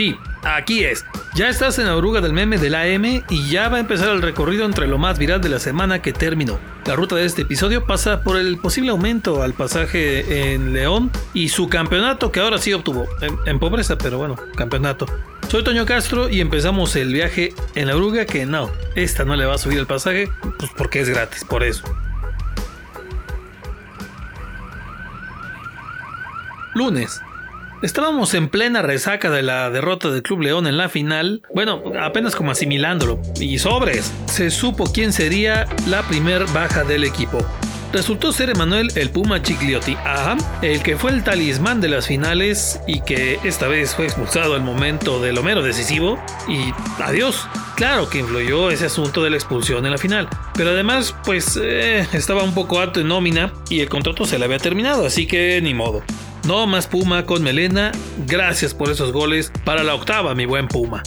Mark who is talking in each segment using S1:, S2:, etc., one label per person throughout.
S1: Sí, aquí es. Ya estás en la oruga del meme del AM y ya va a empezar el recorrido entre lo más viral de la semana que terminó. La ruta de este episodio pasa por el posible aumento al pasaje en León y su campeonato que ahora sí obtuvo. En, pobreza, pero bueno, campeonato. Soy Toño Castro y empezamos el viaje en la oruga que no, esta no le va a subir el pasaje, pues porque es gratis, por eso. Lunes, Estábamos en plena resaca de la derrota del Club León en la final, bueno, apenas como asimilándolo, y sobres, se supo quién sería la primer baja del equipo. Resultó ser Emanuel el Puma Chigliotti, ajá, el que fue el talismán de las finales y que esta vez fue expulsado al momento del Homero decisivo y adiós. Claro que influyó ese asunto de la expulsión en la final, pero además pues eh, estaba un poco alto en nómina y el contrato se le había terminado, así que ni modo. No más Puma con Melena. Gracias por esos goles para la octava, mi buen Puma.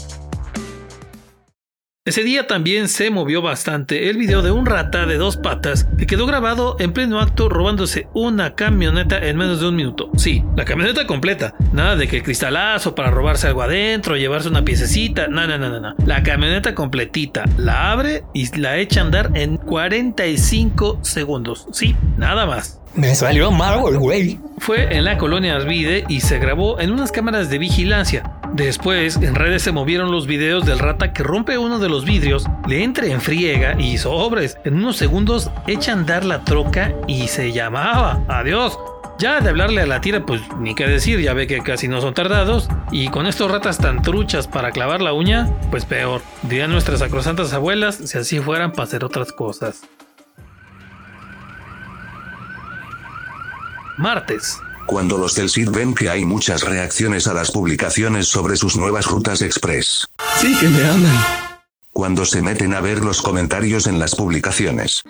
S1: Ese día también se movió bastante el video de un rata de dos patas que quedó grabado en pleno acto robándose una camioneta en menos de un minuto. Sí, la camioneta completa. Nada de que el cristalazo para robarse algo adentro, llevarse una piececita. No, no, no, no. La camioneta completita. La abre y la echa a andar en 45 segundos. Sí, nada más.
S2: Me salió malo el güey.
S1: Fue en la colonia Arvide y se grabó en unas cámaras de vigilancia. Después, en redes se movieron los videos del rata que rompe uno de los vidrios, le entra en friega y sobres. En unos segundos echa a la troca y se llamaba. Adiós. Ya de hablarle a la tira, pues ni qué decir, ya ve que casi no son tardados. Y con estos ratas tan truchas para clavar la uña, pues peor. Dirían nuestras sacrosantas abuelas si así fueran para hacer otras cosas. Martes.
S3: Cuando los del CID ven que hay muchas reacciones a las publicaciones sobre sus nuevas rutas express.
S2: Sí que me aman.
S3: Cuando se meten a ver los comentarios en las publicaciones.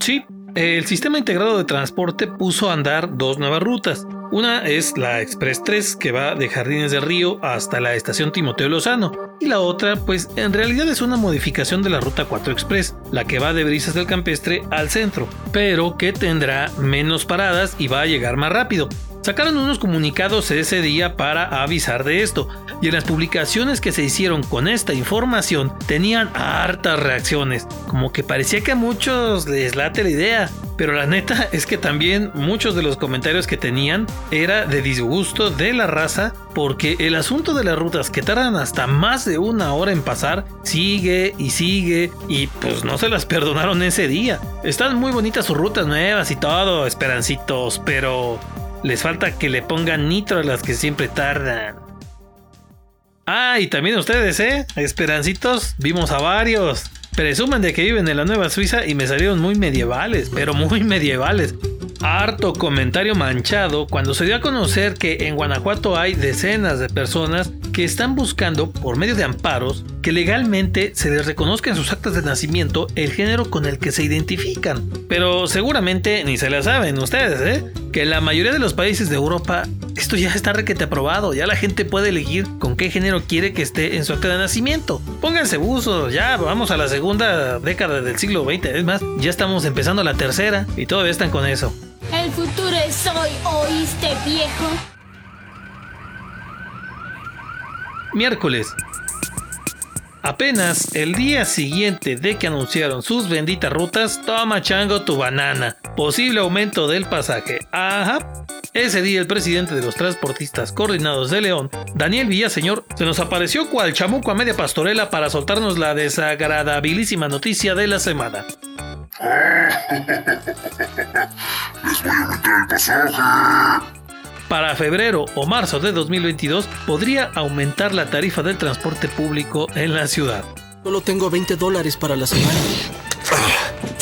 S1: Sí, el sistema integrado de transporte puso a andar dos nuevas rutas. Una es la Express 3 que va de Jardines del Río hasta la estación Timoteo Lozano y la otra pues en realidad es una modificación de la Ruta 4 Express, la que va de Brisas del Campestre al centro, pero que tendrá menos paradas y va a llegar más rápido. Sacaron unos comunicados ese día para avisar de esto, y en las publicaciones que se hicieron con esta información tenían hartas reacciones, como que parecía que a muchos les late la idea, pero la neta es que también muchos de los comentarios que tenían era de disgusto de la raza, porque el asunto de las rutas que tardan hasta más de una hora en pasar sigue y sigue, y pues no se las perdonaron ese día. Están muy bonitas sus rutas nuevas y todo, esperancitos, pero les falta que le pongan nitro a las que siempre tardan. Ah, y también ustedes, ¿eh? Esperancitos, vimos a varios. Presumen de que viven en la Nueva Suiza y me salieron muy medievales, pero muy medievales. Harto comentario manchado cuando se dio a conocer que en Guanajuato hay decenas de personas que están buscando, por medio de amparos, que legalmente se les reconozca en sus actas de nacimiento el género con el que se identifican. Pero seguramente ni se la saben ustedes, ¿eh? Que en la mayoría de los países de Europa esto ya está requete aprobado, ya la gente puede elegir con qué género quiere que esté en su acta de nacimiento. Pónganse buzos, ya vamos a la segunda década del siglo XX, es más, ya estamos empezando la tercera y todavía están con eso.
S4: El futuro es hoy, ¿oíste viejo?
S1: Miércoles. Apenas el día siguiente de que anunciaron sus benditas rutas, toma chango tu banana. Posible aumento del pasaje. Ajá. Ese día el presidente de los transportistas coordinados de León, Daniel Villaseñor, se nos apareció cual chamuco a media pastorela para soltarnos la desagradabilísima noticia de la semana.
S5: Les voy a aumentar el pasaje
S1: para febrero o marzo de 2022 podría aumentar la tarifa del transporte público en la ciudad.
S2: Solo tengo 20 dólares para la semana.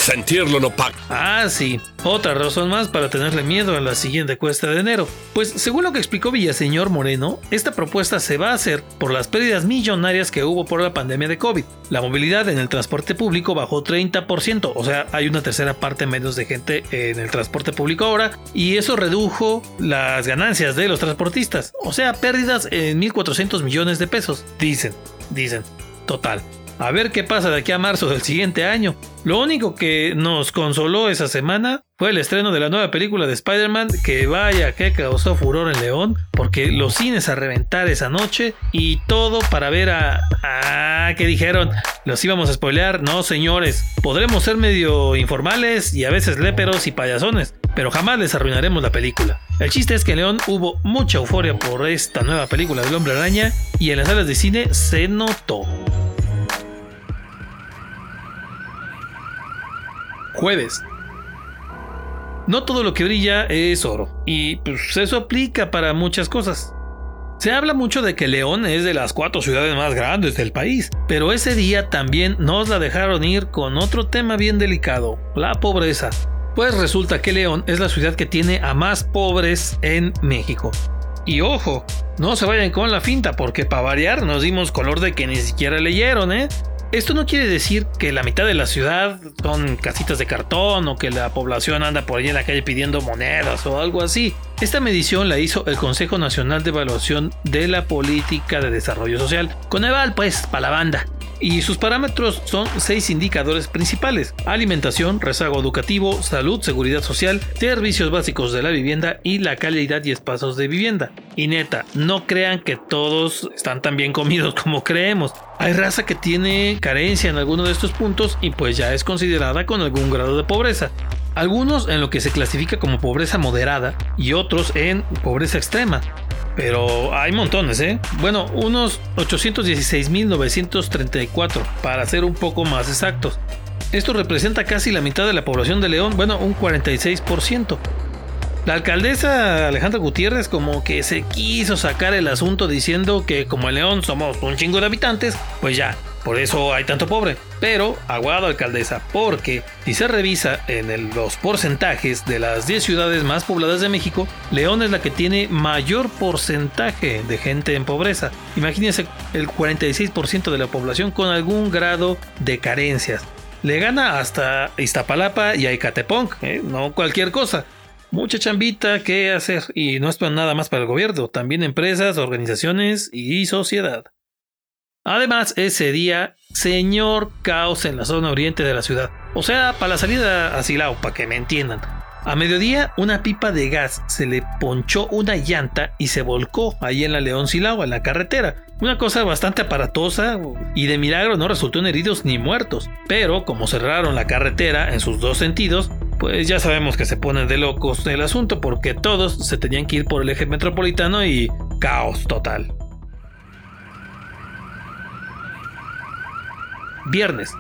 S6: Sentirlo no.
S1: Ah, sí. Otra razón más para tenerle miedo a la siguiente cuesta de enero. Pues según lo que explicó Villaseñor Moreno, esta propuesta se va a hacer por las pérdidas millonarias que hubo por la pandemia de COVID. La movilidad en el transporte público bajó 30%, o sea, hay una tercera parte menos de gente en el transporte público ahora, y eso redujo las ganancias de los transportistas, o sea, pérdidas en 1.400 millones de pesos, dicen, dicen, total. A ver qué pasa de aquí a marzo del siguiente año. Lo único que nos consoló esa semana fue el estreno de la nueva película de Spider-Man, que vaya que causó furor en León, porque los cines a reventar esa noche y todo para ver a... Ah, que dijeron, los íbamos a spoilear, no señores, podremos ser medio informales y a veces léperos y payasones, pero jamás les arruinaremos la película. El chiste es que en León hubo mucha euforia por esta nueva película del hombre araña y en las salas de cine se notó. Jueves. No todo lo que brilla es oro, y pues eso aplica para muchas cosas. Se habla mucho de que León es de las cuatro ciudades más grandes del país, pero ese día también nos la dejaron ir con otro tema bien delicado, la pobreza. Pues resulta que León es la ciudad que tiene a más pobres en México. Y ojo, no se vayan con la finta porque para variar nos dimos color de que ni siquiera leyeron, ¿eh? Esto no quiere decir que la mitad de la ciudad son casitas de cartón o que la población anda por ahí en la calle pidiendo monedas o algo así. Esta medición la hizo el Consejo Nacional de Evaluación de la Política de Desarrollo Social, Coneval pues, para la banda y sus parámetros son seis indicadores principales: alimentación, rezago educativo, salud, seguridad social, servicios básicos de la vivienda y la calidad y espacios de vivienda. Y neta, no crean que todos están tan bien comidos como creemos. Hay raza que tiene carencia en alguno de estos puntos y pues ya es considerada con algún grado de pobreza. Algunos en lo que se clasifica como pobreza moderada y otros en pobreza extrema. Pero hay montones, ¿eh? Bueno, unos 816.934, para ser un poco más exactos. Esto representa casi la mitad de la población de León, bueno, un 46%. La alcaldesa Alejandra Gutiérrez como que se quiso sacar el asunto diciendo que como en León somos un chingo de habitantes, pues ya, por eso hay tanto pobre. Pero, aguado alcaldesa, porque si se revisa en los porcentajes de las 10 ciudades más pobladas de México, León es la que tiene mayor porcentaje de gente en pobreza. Imagínense el 46% de la población con algún grado de carencias. Le gana hasta Iztapalapa y a Icatepong, ¿eh? no cualquier cosa. Mucha chambita que hacer y no es nada más para el gobierno, también empresas, organizaciones y sociedad. Además, ese día, señor caos en la zona oriente de la ciudad. O sea, para la salida a Silao, para que me entiendan. A mediodía, una pipa de gas se le ponchó una llanta y se volcó ahí en la León Silao, en la carretera. Una cosa bastante aparatosa y de milagro no resultó en heridos ni muertos. Pero como cerraron la carretera en sus dos sentidos, pues ya sabemos que se pone de locos el asunto porque todos se tenían que ir por el eje metropolitano y caos total. Viernes.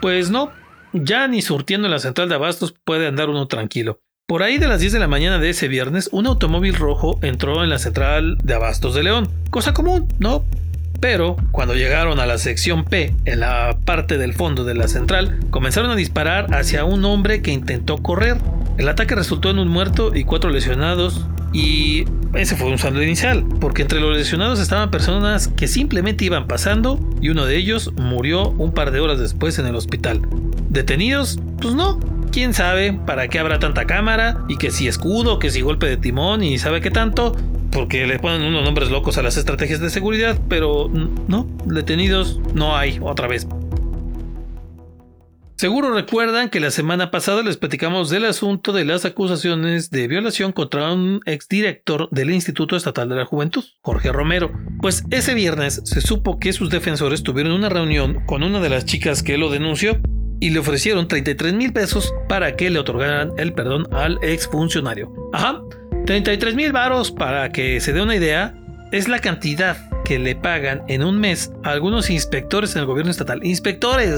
S1: Pues no, ya ni surtiendo en la central de abastos puede andar uno tranquilo. Por ahí de las 10 de la mañana de ese viernes, un automóvil rojo entró en la central de abastos de León. Cosa común, ¿no? Pero cuando llegaron a la sección P, en la parte del fondo de la central, comenzaron a disparar hacia un hombre que intentó correr. El ataque resultó en un muerto y cuatro lesionados y ese fue un saldo inicial, porque entre los lesionados estaban personas que simplemente iban pasando y uno de ellos murió un par de horas después en el hospital. ¿Detenidos? Pues no. ¿Quién sabe para qué habrá tanta cámara? Y que si escudo, que si golpe de timón y sabe qué tanto, porque le ponen unos nombres locos a las estrategias de seguridad, pero no, detenidos no hay otra vez. Seguro recuerdan que la semana pasada les platicamos del asunto de las acusaciones de violación contra un exdirector del Instituto Estatal de la Juventud, Jorge Romero. Pues ese viernes se supo que sus defensores tuvieron una reunión con una de las chicas que lo denunció y le ofrecieron 33 mil pesos para que le otorgaran el perdón al exfuncionario. Ajá, 33 mil varos para que se dé una idea, es la cantidad que le pagan en un mes a algunos inspectores en el gobierno estatal. Inspectores,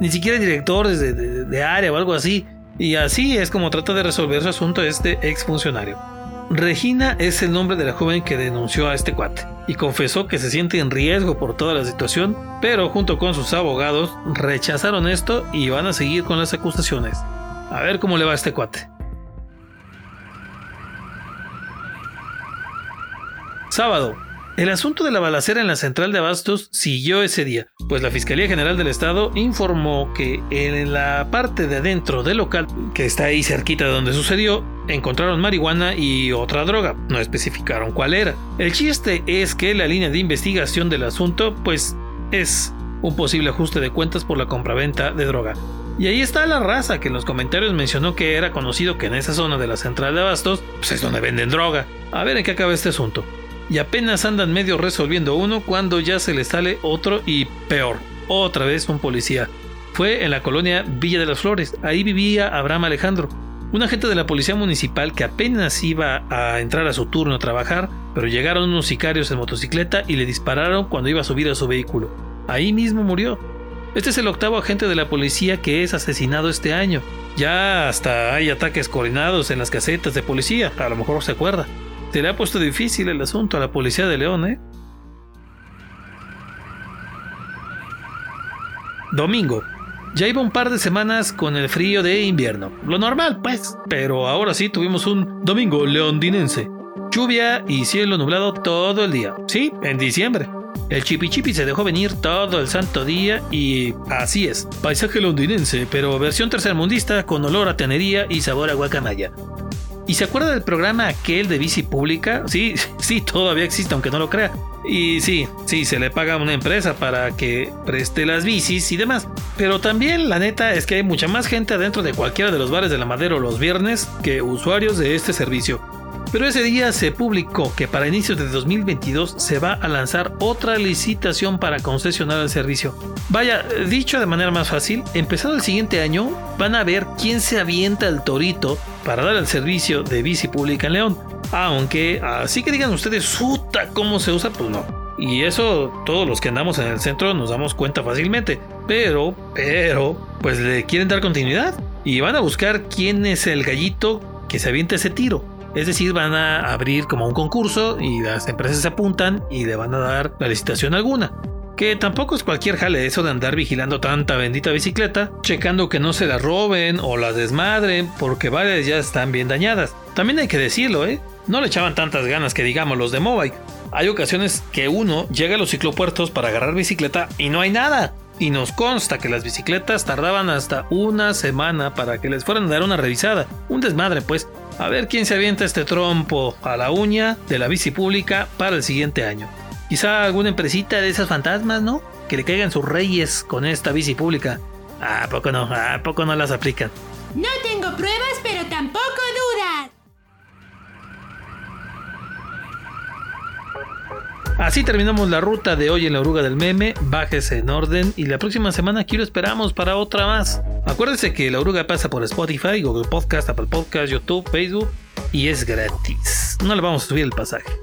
S1: ni siquiera directores de, área o algo así. Y así es como trata de resolver su asunto este exfuncionario. Regina es el nombre de la joven que denunció a este cuate y confesó que se siente en riesgo por toda la situación, pero junto con sus abogados rechazaron esto y van a seguir con las acusaciones. A ver cómo le va a este cuate. Sábado, el asunto de la balacera en la central de Abastos siguió ese día, pues la Fiscalía General del Estado informó que en la parte de adentro del local, que está ahí cerquita de donde sucedió, encontraron marihuana y otra droga, no especificaron cuál era. El chiste es que la línea de investigación del asunto, pues, es un posible ajuste de cuentas por la compraventa de droga. Y ahí está la raza que en los comentarios mencionó que era conocido que en esa zona de la central de abastos pues es donde venden droga. A ver en qué acaba este asunto. Y apenas andan medio resolviendo uno cuando ya se les sale otro y peor. Otra vez un policía. Fue en la colonia Villa de las Flores. Ahí vivía Abraham Alejandro, un agente de la policía municipal que apenas iba a entrar a su turno a trabajar, pero llegaron unos sicarios en motocicleta y le dispararon cuando iba a subir a su vehículo. Ahí mismo murió. Este es el octavo agente de la policía que es asesinado este año. Ya hasta hay ataques coordinados en las casetas de policía, a lo mejor se acuerda. Se le ha puesto difícil el asunto a la policía de León, ¿eh? Domingo. Ya iba un par de semanas con el frío de invierno. Lo normal, pues. Pero ahora sí tuvimos un domingo leondinense. Lluvia y cielo nublado todo el día. Sí, en diciembre. El chipi chipi se dejó venir todo el santo día y así es, paisaje londinense, pero versión tercermundista con olor a tenería y sabor a guacamaya. ¿Y se acuerda del programa aquel de bici pública? Sí, sí, todavía existe, aunque no lo crea. Y sí, sí, se le paga a una empresa para que preste las bicis y demás. Pero también la neta es que hay mucha más gente adentro de cualquiera de los bares de la Madero los viernes que usuarios de este servicio. Pero ese día se publicó que para inicios de 2022 se va a lanzar otra licitación para concesionar el servicio. Vaya, dicho de manera más fácil, empezado el siguiente año van a ver quién se avienta el torito para dar el servicio de bici pública en León. Aunque así que digan ustedes, suta, ¿cómo se usa? Pues no. Y eso todos los que andamos en el centro nos damos cuenta fácilmente. Pero, pero, pues le quieren dar continuidad. Y van a buscar quién es el gallito que se avienta ese tiro. Es decir, van a abrir como un concurso y las empresas se apuntan y le van a dar la licitación alguna. Que tampoco es cualquier jale eso de andar vigilando tanta bendita bicicleta, checando que no se la roben o la desmadren, porque varias ya están bien dañadas. También hay que decirlo, ¿eh? No le echaban tantas ganas que digamos los de Mobile. Hay ocasiones que uno llega a los ciclopuertos para agarrar bicicleta y no hay nada. Y nos consta que las bicicletas tardaban hasta una semana para que les fueran a dar una revisada. Un desmadre, pues. A ver quién se avienta este trompo a la uña de la bici pública para el siguiente año. Quizá alguna empresita de esas fantasmas, ¿no? Que le caigan sus reyes con esta bici pública. ¿A poco no? ¿A poco no las aplican?
S4: No tengo pruebas, pero tampoco dudas.
S1: Así terminamos la ruta de hoy en la oruga del meme. Bájese en orden y la próxima semana aquí lo esperamos para otra más. Acuérdense que la oruga pasa por Spotify, Google Podcast, Apple Podcast, YouTube, Facebook y es gratis. No le vamos a subir el pasaje.